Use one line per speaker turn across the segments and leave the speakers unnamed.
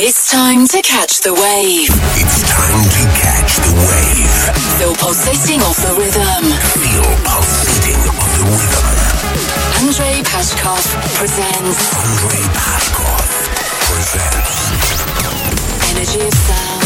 It's time to catch the wave.
It's time to catch the wave.
Feel pulsating off the rhythm.
Feel pulsating on the rhythm.
Andrey Pashkov presents
Andrey Pashkov presents
Energy of Sound.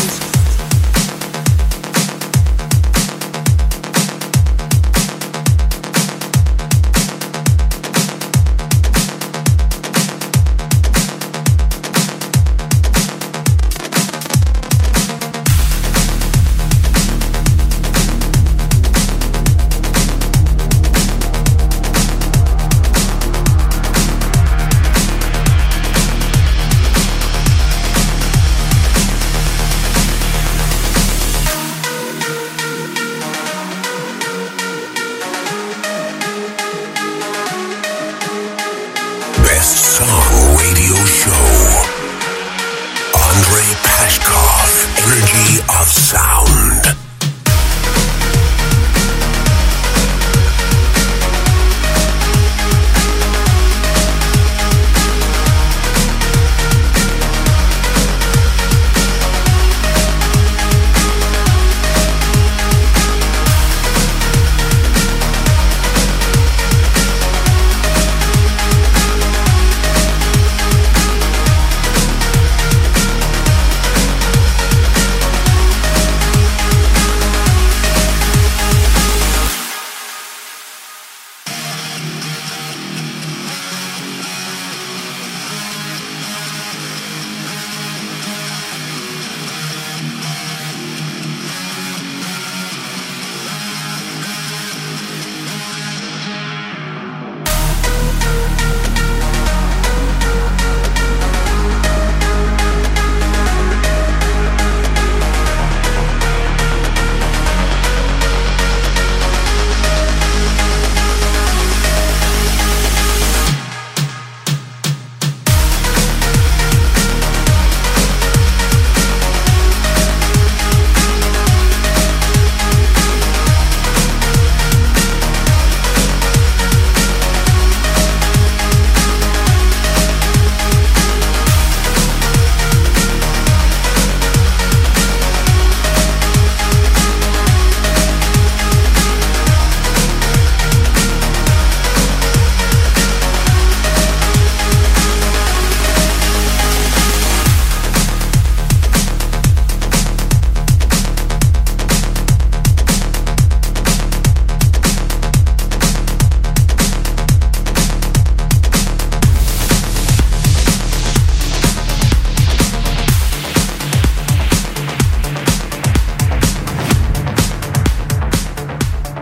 Song Radio Show. Andrey Pashkov, Energy of Sound.